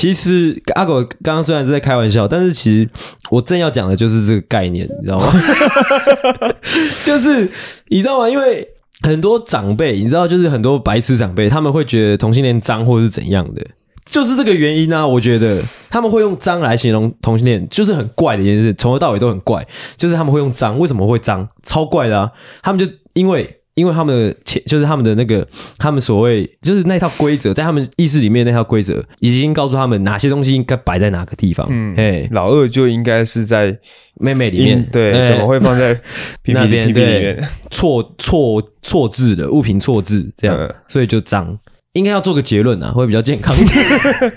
其实阿狗刚刚虽然是在开玩笑，但是其实我正要讲的就是这个概念，你知道吗？就是你知道吗？因为很多长辈，你知道，就是很多白痴长辈，他们会觉得同性恋脏或是怎样的。就是这个原因啊，我觉得他们会用脏来形容同性恋，就是很怪的一件事，从头到尾都很怪。就是他们会用脏，为什么会脏？超怪的啊！他们就因为因为他们的前，就是他们的那个，他们所谓就是那套规则，在他们意识里面那套规则已经告诉他们哪些东西应该摆在哪个地方。嗯，哎，老二就应该是在妹妹里面，对，怎么会放在 那边？屁屁里面错错错字的物品错字这样，嗯、所以就脏。应该要做个结论啊，会比较健康一点。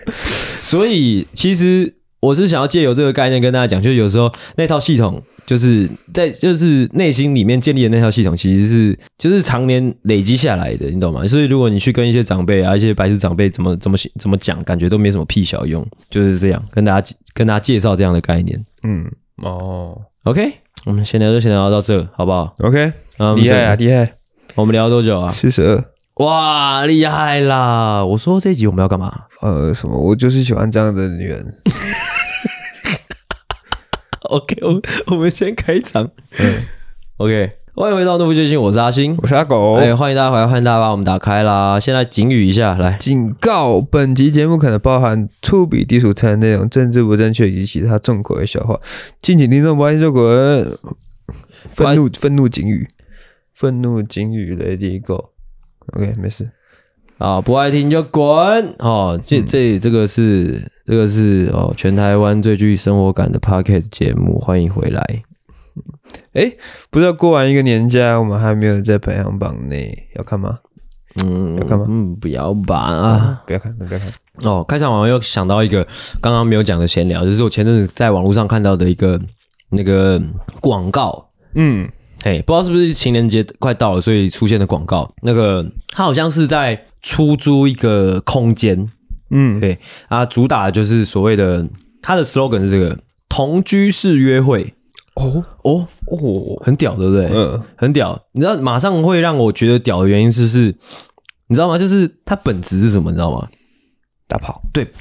所以其实我是想要借由这个概念跟大家讲，就是有时候那套系统，就是在就是内心里面建立的那套系统，其实是就是常年累积下来的，你懂吗？所以如果你去跟一些长辈啊，一些白痴长辈怎么怎么怎么讲，感觉都没什么屁小用，就是这样跟大家跟大家介绍这样的概念。嗯，哦，OK，我们先聊就先聊到这，好不好？OK，厉害啊，厉害！我们聊多久啊？四十二。哇，厉害啦！我说这一集我们要干嘛？呃，什么？我就是喜欢这样的女人。OK，我我们先开场。嗯，OK，欢迎回到《怒不接近》，我是阿星，我是阿狗。哎，欢迎大家回来，欢迎大家把我们打开啦！现在警语一下，来警告：本集节目可能包含粗鄙、低俗、残忍内容、政治不正确以及其他重口味笑话，敬请听众不爱听就滚！愤怒，愤怒警语，愤怒警语，Let it go。OK，没事。啊，不爱听就滚哦！这这这个是这个是哦，全台湾最具生活感的 Podcast 节目，欢迎回来。哎，不知道过完一个年假，我们还没有在排行榜内，要看吗？嗯，要看吗？嗯，不要吧啊！不要看，不要看。哦，开场完又想到一个刚刚没有讲的闲聊，就是我前阵子在网络上看到的一个那个广告。嗯。嘿，不知道是不是情人节快到了，所以出现的广告。那个他好像是在出租一个空间，嗯，对啊，主打的就是所谓的他的 slogan 是这个同居式约会。哦哦哦，很屌，对不对？嗯，很屌。你知道，马上会让我觉得屌的原因是是，你知道吗？就是它本质是什么？你知道吗？打炮。对，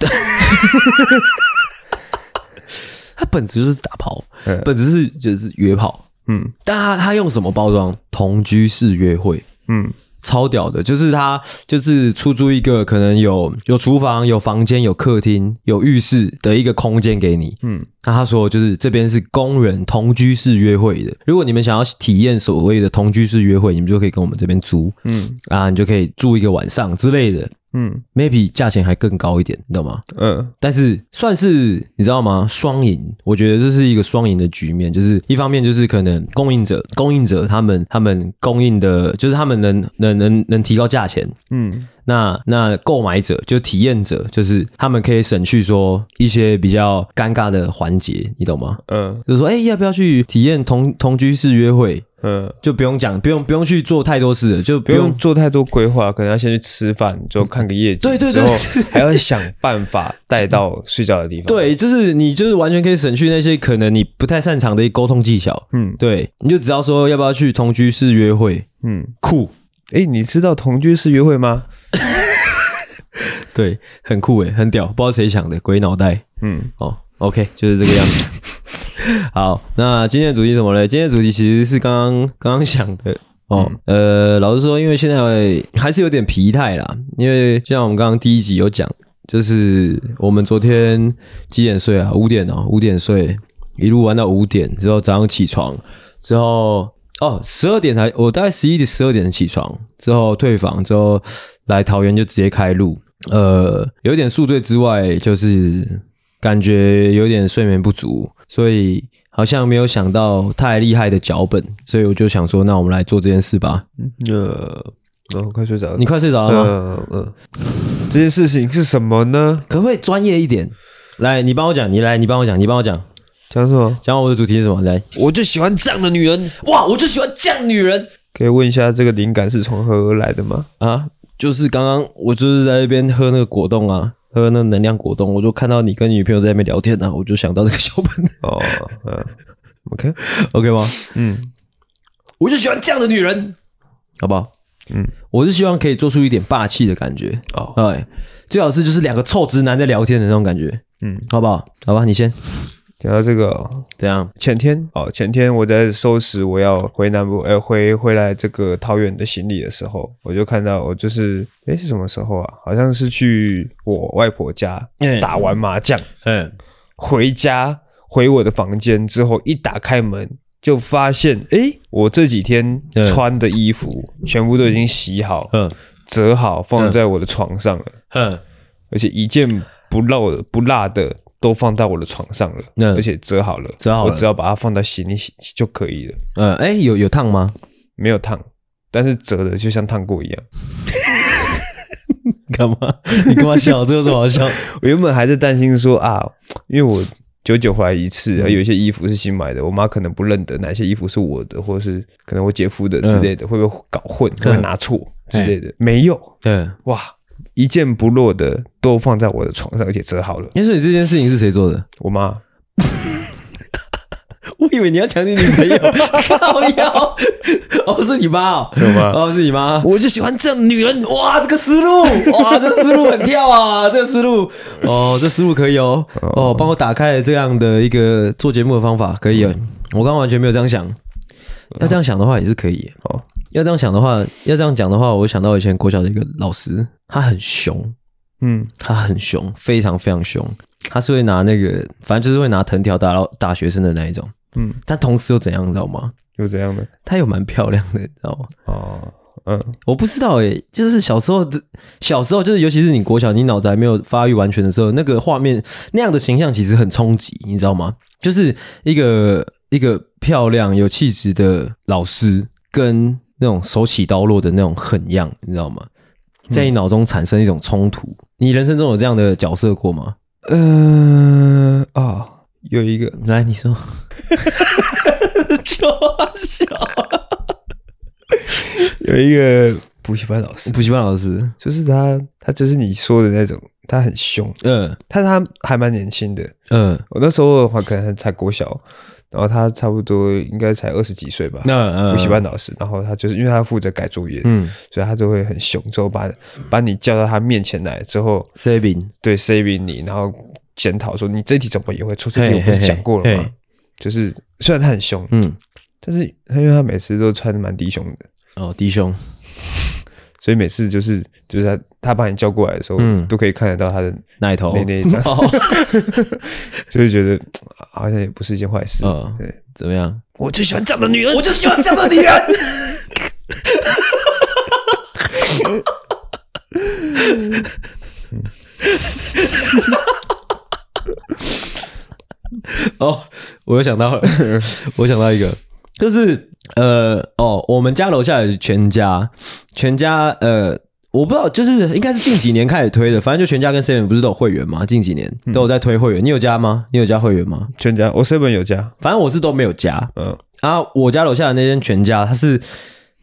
它本质就是打炮，本质是就是约炮。嗯，但他他用什么包装？同居式约会，嗯，超屌的，就是他就是出租一个可能有有厨房、有房间、有客厅、有浴室的一个空间给你，嗯，那他说就是这边是工人同居式约会的，如果你们想要体验所谓的同居式约会，你们就可以跟我们这边租，嗯，啊，你就可以住一个晚上之类的。嗯，maybe 价钱还更高一点，你懂吗？嗯，但是算是你知道吗？双赢，我觉得这是一个双赢的局面，就是一方面就是可能供应者，供应者他们他们供应的，就是他们能能能能提高价钱，嗯。那那购买者就体验者，就是他们可以省去说一些比较尴尬的环节，你懂吗？嗯，就是说，哎、欸，要不要去体验同同居式约会？嗯，就不用讲，不用不用去做太多事了，就不用，不用做太多规划，可能要先去吃饭，就看个夜景，对对对，还要想办法带到睡觉的地方。对，就是你就是完全可以省去那些可能你不太擅长的沟通技巧。嗯，对，你就只要说要不要去同居室约会？嗯，酷。哎、欸，你知道同居式约会吗？对，很酷诶，很屌，不知道谁想的，鬼脑袋。嗯，哦，OK，就是这个样子。好，那今天的主题是什么嘞？今天的主题其实是刚刚刚刚想的哦。嗯、呃，老实说，因为现在还是有点疲态啦，因为像我们刚刚第一集有讲，就是我们昨天几点睡啊？五点哦，五点睡，一路玩到五点之后，早上起床之后。哦，十二点才，我大概十一点、十二点起床之后退房之后来桃园就直接开路，呃，有点宿醉之外，就是感觉有点睡眠不足，所以好像没有想到太厉害的脚本，所以我就想说，那我们来做这件事吧。呃，我快睡着了，你快睡着了吗？呃，呃，这件事情是什么呢？可不可以专业一点？来，你帮我讲，你来，你帮我讲，你帮我讲。讲什么？讲我的主题是什么？来，我就喜欢这样的女人。哇，我就喜欢这样的女人。可以问一下，这个灵感是从何而来的吗？啊，就是刚刚我就是在那边喝那个果冻啊，喝那能量果冻，我就看到你跟你女朋友在那边聊天啊，我就想到这个小本。哦，嗯，OK，OK 吗？嗯，我就喜欢这样的女人，好不好？嗯，我是希望可以做出一点霸气的感觉。哦，哎，最好是就是两个臭直男在聊天的那种感觉。嗯，好不好？好吧，你先。讲到这个，怎样？前天哦，前天我在收拾我要回南部，呃，回回来这个桃园的行李的时候，我就看到我就是，诶，是什么时候啊？好像是去我外婆家打完麻将，嗯，回家回我的房间之后，一打开门就发现，诶，我这几天穿的衣服全部都已经洗好，嗯，折好放在我的床上了，嗯，而且一件不漏的不落的。都放到我的床上了，嗯、而且折好了，折好了，我只要把它放到行李洗就可以了。嗯，哎、欸，有有烫吗？没有烫，但是折的就像烫过一样。干嘛？你干嘛笑？这有什么好笑？我原本还在担心说啊，因为我久久回来一次，有一些衣服是新买的，我妈可能不认得哪些衣服是我的，或者是可能我姐夫的之类的，嗯、会不会搞混，会不会拿错之类的？嗯、没有，嗯，哇。一件不落的都放在我的床上，而且折好了。你说你这件事情是谁做的？我妈。我以为你要抢你女朋友，靠腰。哦，是你妈哦？什么？哦，是你妈。我就喜欢这样女人。哇，这个思路，哇，这个思路很跳啊，这个思路。哦，这思路可以哦。哦，帮我打开了这样的一个做节目的方法，可以。我刚刚完全没有这样想。要这样想的话，也是可以。哦。要这样想的话，要这样讲的话，我想到以前国小的一个老师，他很凶，嗯，他很凶，非常非常凶。他是会拿那个，反正就是会拿藤条打到打学生的那一种，嗯。但同时又怎样，你知道吗？又怎样的？他又蛮漂亮的，你知道吗？哦，嗯，我不知道诶、欸，就是小时候的，小时候就是，尤其是你国小，你脑子还没有发育完全的时候，那个画面那样的形象其实很冲击，你知道吗？就是一个一个漂亮有气质的老师跟。那种手起刀落的那种狠样，你知道吗？在你脑中产生一种冲突。嗯、你人生中有这样的角色过吗？嗯、呃、啊、哦，有一个，来你说，笑，有一个补习班老师，补习班老师。就是他，他就是你说的那种，他很凶，嗯，但他还蛮年轻的，嗯，我那时候的话可能才国小。然后他差不多应该才二十几岁吧，补习班老师。然后他就是因为他负责改作业，嗯，所以他就会很凶，之后把把你叫到他面前来之后，saving 对 saving 你，然后检讨说你这题怎么也会出？这题我不是讲过了吗？就是虽然他很凶，嗯，但是他因为他每次都穿的蛮低胸的，哦，低胸。所以每次就是就是他他把你叫过来的时候，嗯，都可以看得到他的那一头那那一张，就是觉得好像也不是一件坏事。嗯，对，怎么样？我就喜欢这样的女人，我就喜欢这样的女人。哦，我又想到了，我想到一个，就是。呃哦，我们家楼下有全家，全家呃，我不知道，就是应该是近几年开始推的，反正就全家跟 seven 不是都有会员吗？近几年都有在推会员，嗯、你有加吗？你有加会员吗？全家，我 seven 有加，反正我是都没有加。嗯，啊，我家楼下的那间全家，他是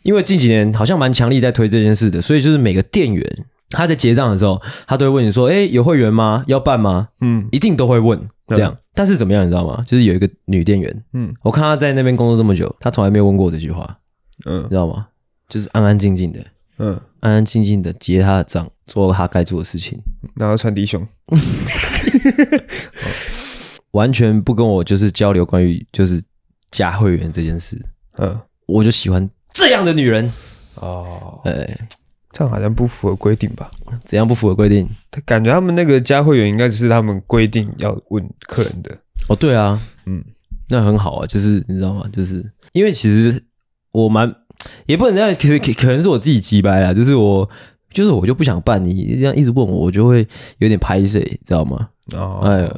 因为近几年好像蛮强力在推这件事的，所以就是每个店员他在结账的时候，他都会问你说：“哎，有会员吗？要办吗？”嗯，一定都会问。这样，但是怎么样，你知道吗？就是有一个女店员，嗯，我看她在那边工作这么久，她从来没有问过这句话，嗯，你知道吗？就是安安静静的，嗯，安安静静的结她的账，做她该做的事情，然后穿低胸，完全不跟我就是交流关于就是加会员这件事，嗯，我就喜欢这样的女人，哦，哎。这样好像不符合规定吧？怎样不符合规定？他感觉他们那个加会员应该只是他们规定要问客人的。哦，对啊，嗯，那很好啊，就是你知道吗？就是因为其实我蛮也不能这样，其实可能是我自己急掰啦，就是我就是我就不想办，你这样一直问我，我就会有点拍谁，知道吗？哦，哎，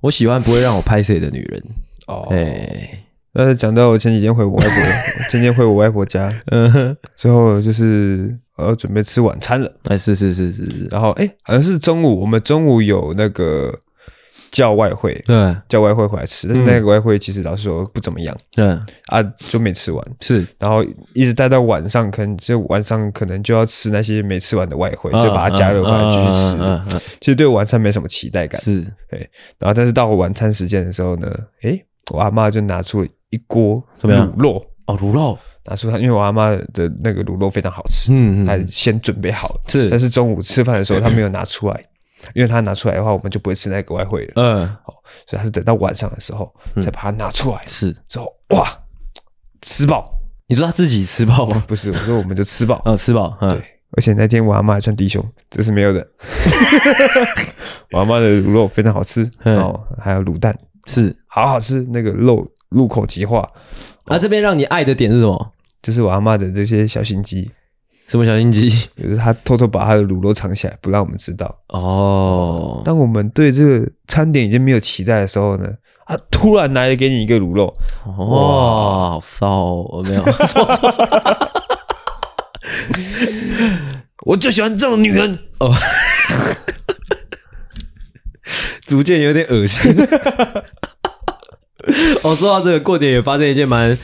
我喜欢不会让我拍谁的女人。哦，哎。呃，讲到我前几天回我外婆，今天回我外婆家，嗯哼，之后就是我要准备吃晚餐了。哎，是是是是是，然后哎，好像是中午，我们中午有那个叫外汇，对，叫外汇回来吃，但是那个外汇其实老实说不怎么样，对。啊，就没吃完，是，然后一直待到晚上，可能就晚上可能就要吃那些没吃完的外汇，就把它加热回来继续吃。其实对晚餐没什么期待感，是，对，然后但是到晚餐时间的时候呢，哎，我阿妈就拿出了。一锅什么样？卤肉。哦，卤肉拿出它，因为我阿妈的那个卤肉非常好吃，嗯，她先准备好了，是。但是中午吃饭的时候，她没有拿出来，因为他拿出来的话，我们就不会吃那个外汇了。嗯，好，所以他是等到晚上的时候再把它拿出来，是之后哇，吃饱。你说他自己吃饱吗？不是，我说我们就吃饱。嗯，吃饱。嗯，对，而且那天我阿妈还穿低胸，这是没有的。我阿妈的卤肉非常好吃，哦，还有卤蛋是好好吃，那个肉入口即化。那这边让你爱的点是什么？就是我阿妈的这些小心机。什么小心机？就是她偷偷把她的卤肉藏起来，不让我们知道。哦。当我们对这个餐点已经没有期待的时候呢，他突然拿来给你一个卤肉，哇，好骚哦！我没有说错。我就喜欢这种女人哦。逐渐有点恶心。哦，说到这个，过年也发生一件蛮……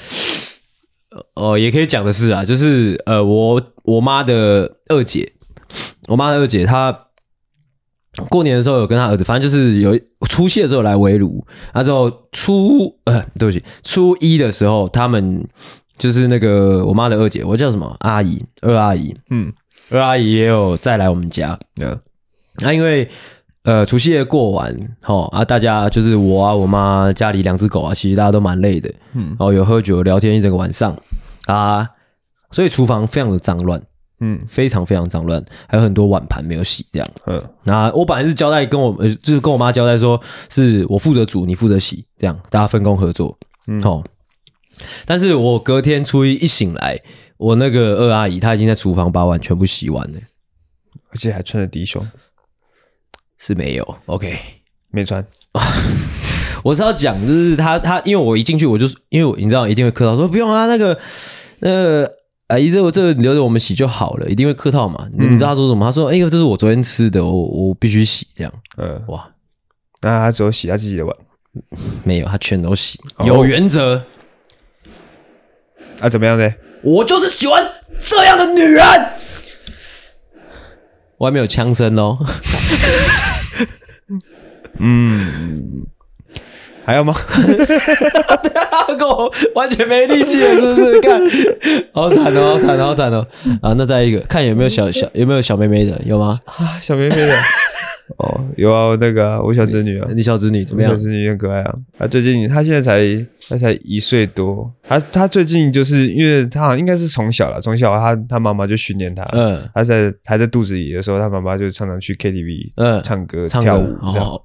哦，也可以讲的事啊，就是呃，我我妈的二姐，我妈的二姐，她过年的时候有跟她儿子，反正就是有除夕的时候来围炉，然后之后初呃，对不起，初一的时候，他们就是那个我妈的二姐，我叫什么阿姨，二阿姨，嗯，二阿姨也有再来我们家，嗯，那因为。呃，除夕夜过完，齁啊，大家就是我啊，我妈家里两只狗啊，其实大家都蛮累的，嗯，然后有喝酒聊天一整个晚上啊，所以厨房非常的脏乱，嗯，非常非常脏乱，还有很多碗盘没有洗，这样，嗯，那我本来是交代跟我，呃，就是跟我妈交代说，是我负责煮，你负责洗，这样大家分工合作，嗯，齁，但是我隔天初一一醒来，我那个二阿姨她已经在厨房把碗全部洗完了，而且还穿着低胸。是没有，OK，没穿。我是要讲，就是他他，因为我一进去，我就因为我你知道一定会客套说不用啊，那个呃阿姨，这个这个留着我们洗就好了，一定会客套嘛。嗯、你知道他说什么？他说：“哎、这是我昨天吃的，我我必须洗。”这样，嗯，哇，那他只有洗他自己的碗，没有，他全都洗，有原则、哦。啊，怎么样呢？我就是喜欢这样的女人。我还没有枪声哦。嗯，还有吗？跟我完全没力气了，是不是？看，好惨哦，好惨，好惨哦！啊，那再一个，看有没有小小有没有小妹妹的，有吗？啊，小妹妹的。哦，有啊，那个啊，我小侄女啊，你小侄女怎么样？小侄女很可爱啊。她最近，她现在才，她才一岁多。她她最近就是，因为她好像应该是从小了，从小她她妈妈就训练她。嗯，她在还在肚子里的时候，她妈妈就常常去 KTV，嗯，唱歌跳舞这样。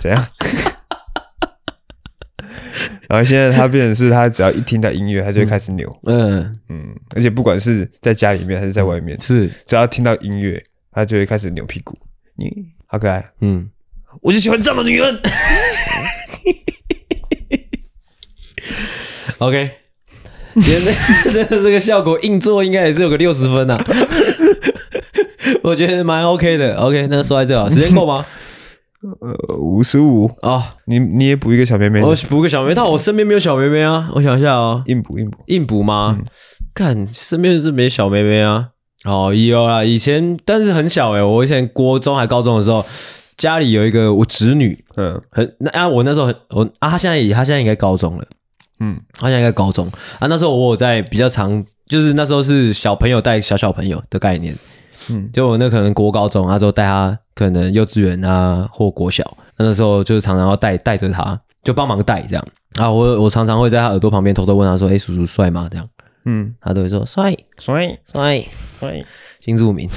怎样？然后现在她变成是，她只要一听到音乐，她就会开始扭。嗯嗯，而且不管是在家里面还是在外面，是只要听到音乐。他就会开始扭屁股，你好可爱，嗯，我就喜欢这样的女人。OK，今天这这这个效果硬做应该也是有个六十分呐、啊，我觉得蛮 OK 的。OK，那说在这啊，时间够吗？呃，五十五。啊，你你也补一个小妹妹，我补个小妹妹，但我身边没有小妹妹啊，我想一下啊，硬补硬补。硬补吗？看、嗯、身边是没小妹妹啊。哦，有啦，以前但是很小诶、欸、我以前国中还高中的时候，家里有一个我侄女，嗯，很那啊，我那时候很我啊，她现在也她现在应该高中了，嗯，她现在应该高中啊。那时候我有在比较常，就是那时候是小朋友带小小朋友的概念，嗯，就我那可能国高中，那时候带她可能幼稚园啊或国小，那那时候就是常常要带带着她，就帮忙带这样啊。我我常常会在她耳朵旁边偷偷问她说：“哎、欸，叔叔帅吗？”这样。嗯，他都会说帅。帅。帅。帅，新住民，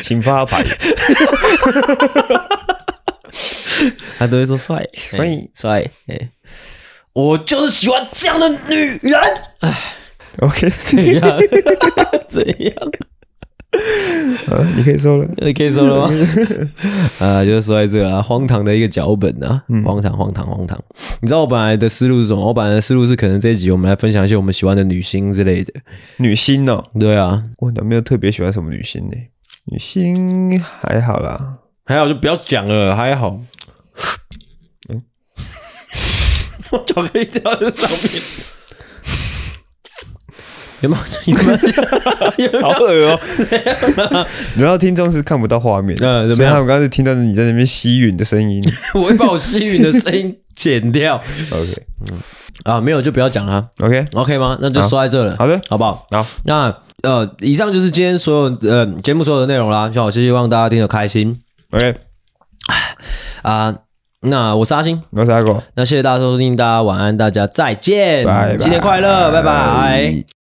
请发牌，他都会说帅。帅。帅，哎，我就是喜欢这样的女人。哎，OK，怎样？怎样。啊，你可以说了，你可以说了吗？啊，就是说在这啊，荒唐的一个脚本啊，荒唐，荒唐，荒唐。你知道我本来的思路是什么？我本来的思路是，可能这一集我们来分享一些我们喜欢的女星之类的。女星哦，对啊，我有没有特别喜欢什么女星呢？女星还好啦，还好就不要讲了，还好。嗯，我脚可以掉在上面。有没有？有没有？好恶哦！你知道听众是看不到画面，嗯，怎么样？我刚刚是听到你在那边吸吮的声音。我会把我吸吮的声音剪掉。OK，嗯，啊，没有就不要讲了。OK，OK okay 吗？那就说在这了。好的，好不好？好。那呃，以上就是今天所有呃节目所有的内容啦，就好希望大家听得开心。OK，啊，那我是阿星，我是阿狗，那谢谢大家收听，大家晚安，大家再见，拜拜，新年快乐，拜拜。